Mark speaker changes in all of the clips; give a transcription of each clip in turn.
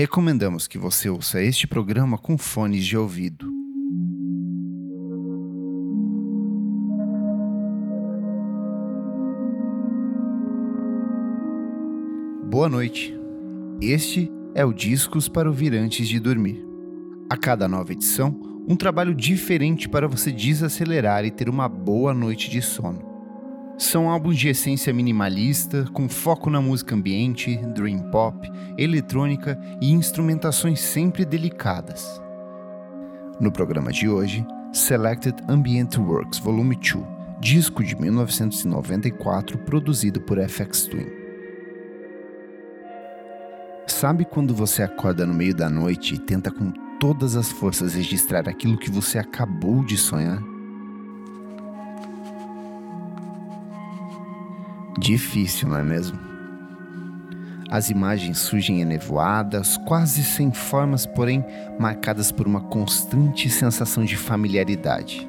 Speaker 1: Recomendamos que você ouça este programa com fones de ouvido. Boa noite. Este é o Discos para ouvir antes de dormir. A cada nova edição, um trabalho diferente para você desacelerar e ter uma boa noite de sono. São álbuns de essência minimalista, com foco na música ambiente, dream pop, eletrônica e instrumentações sempre delicadas. No programa de hoje, Selected Ambient Works Volume 2, disco de 1994 produzido por FX Twin. Sabe quando você acorda no meio da noite e tenta com todas as forças registrar aquilo que você acabou de sonhar? Difícil, não é mesmo? As imagens surgem enevoadas, quase sem formas, porém marcadas por uma constante sensação de familiaridade.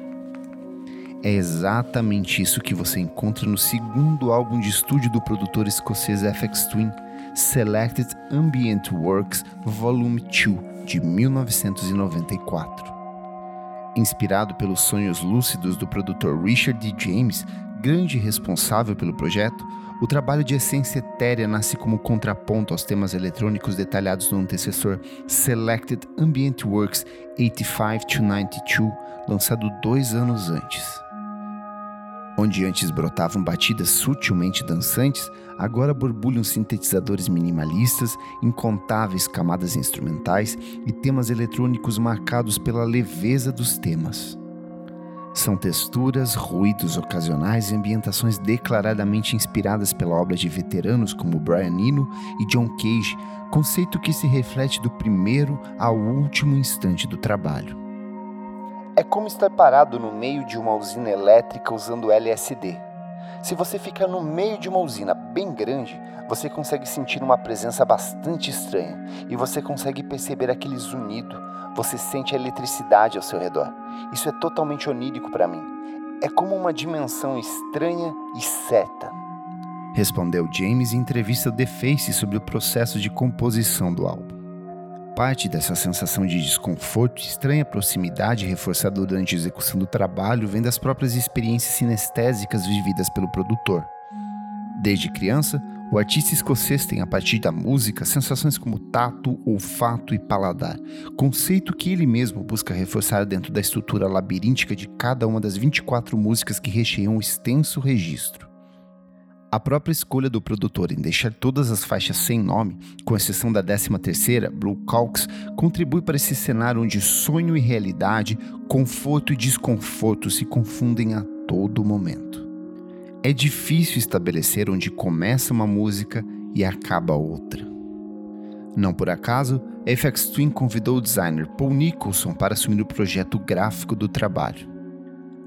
Speaker 1: É exatamente isso que você encontra no segundo álbum de estúdio do produtor escocês FX Twin, Selected Ambient Works Volume 2 de 1994. Inspirado pelos sonhos lúcidos do produtor Richard D. James, grande responsável pelo projeto, o trabalho de essência etérea nasce como contraponto aos temas eletrônicos detalhados no antecessor Selected Ambient Works 85-92, lançado dois anos antes. Onde antes brotavam batidas sutilmente dançantes, agora borbulham sintetizadores minimalistas, incontáveis camadas instrumentais e temas eletrônicos marcados pela leveza dos temas. São texturas, ruídos ocasionais e ambientações declaradamente inspiradas pela obra de veteranos como Brian Eno e John Cage, conceito que se reflete do primeiro ao último instante do trabalho. É como estar parado no meio de uma usina elétrica usando LSD. Se você fica no meio de uma usina bem grande, você consegue sentir uma presença bastante estranha e você consegue perceber aquele zunido. Você sente a eletricidade ao seu redor. Isso é totalmente onírico para mim. É como uma dimensão estranha e certa. Respondeu James em entrevista ao The Face sobre o processo de composição do álbum. Parte dessa sensação de desconforto e estranha proximidade reforçada durante a execução do trabalho vem das próprias experiências sinestésicas vividas pelo produtor. Desde criança, o artista escocês tem, a partir da música, sensações como tato, olfato e paladar, conceito que ele mesmo busca reforçar dentro da estrutura labiríntica de cada uma das 24 músicas que recheiam o extenso registro. A própria escolha do produtor em deixar todas as faixas sem nome, com exceção da 13ª, Blue Calks, contribui para esse cenário onde sonho e realidade, conforto e desconforto se confundem a todo momento. É difícil estabelecer onde começa uma música e acaba outra. Não por acaso, FX Twin convidou o designer Paul Nicholson para assumir o projeto gráfico do trabalho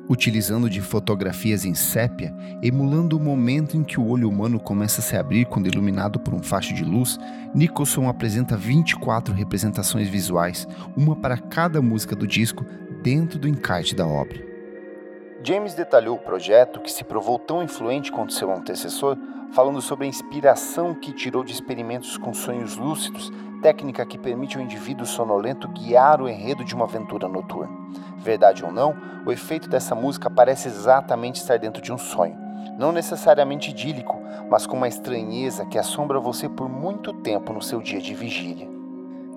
Speaker 1: utilizando de fotografias em sépia, emulando o momento em que o olho humano começa a se abrir quando iluminado por um facho de luz, Nicholson apresenta 24 representações visuais, uma para cada música do disco, dentro do encarte da obra. James detalhou o projeto, que se provou tão influente quanto seu antecessor, falando sobre a inspiração que tirou de experimentos com sonhos lúcidos, técnica que permite ao indivíduo sonolento guiar o enredo de uma aventura noturna. Verdade ou não, o efeito dessa música parece exatamente estar dentro de um sonho. Não necessariamente idílico, mas com uma estranheza que assombra você por muito tempo no seu dia de vigília.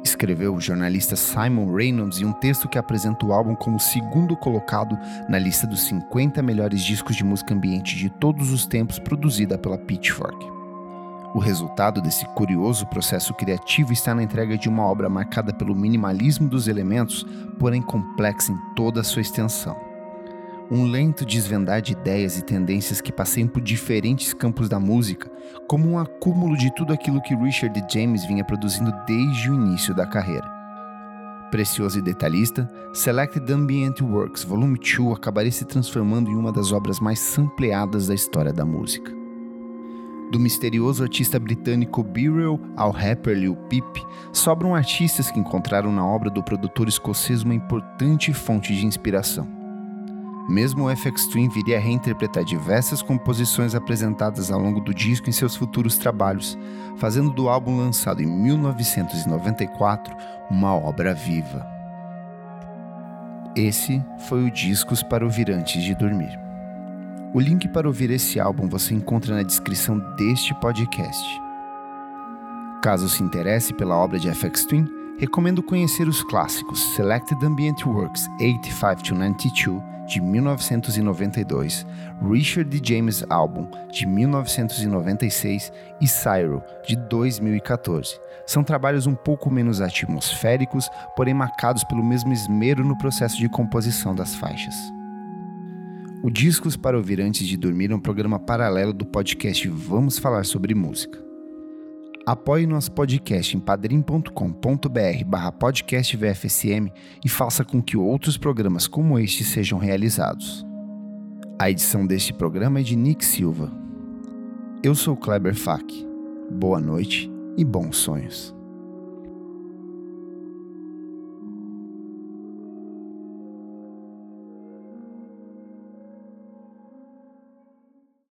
Speaker 1: Escreveu o jornalista Simon Reynolds em um texto que apresenta o álbum como segundo colocado na lista dos 50 melhores discos de música ambiente de todos os tempos produzida pela Pitchfork. O resultado desse curioso processo criativo está na entrega de uma obra marcada pelo minimalismo dos elementos, porém complexa em toda a sua extensão. Um lento desvendar de ideias e tendências que passeiam por diferentes campos da música, como um acúmulo de tudo aquilo que Richard James vinha produzindo desde o início da carreira. Precioso e detalhista, Selected Ambient Works Volume 2 acabaria se transformando em uma das obras mais sampleadas da história da música. Do misterioso artista britânico Beryl ao rapper Lil Peep, sobram artistas que encontraram na obra do produtor escocês uma importante fonte de inspiração. Mesmo o FX Twin viria a reinterpretar diversas composições apresentadas ao longo do disco em seus futuros trabalhos, fazendo do álbum lançado em 1994 uma obra viva. Esse foi o Discos para ouvir antes de dormir. O link para ouvir esse álbum você encontra na descrição deste podcast. Caso se interesse pela obra de FX Twin, recomendo conhecer os clássicos Selected Ambient Works 85-92 de 1992, Richard D. James Album de 1996 e Cyro de 2014. São trabalhos um pouco menos atmosféricos, porém marcados pelo mesmo esmero no processo de composição das faixas. O Discos para Ouvir Antes de Dormir é um programa paralelo do podcast Vamos Falar sobre Música. Apoie nosso podcast em padrim.com.br barra podcast VFSM e faça com que outros programas como este sejam realizados. A edição deste programa é de Nick Silva. Eu sou Kleber Fak. Boa noite e bons sonhos.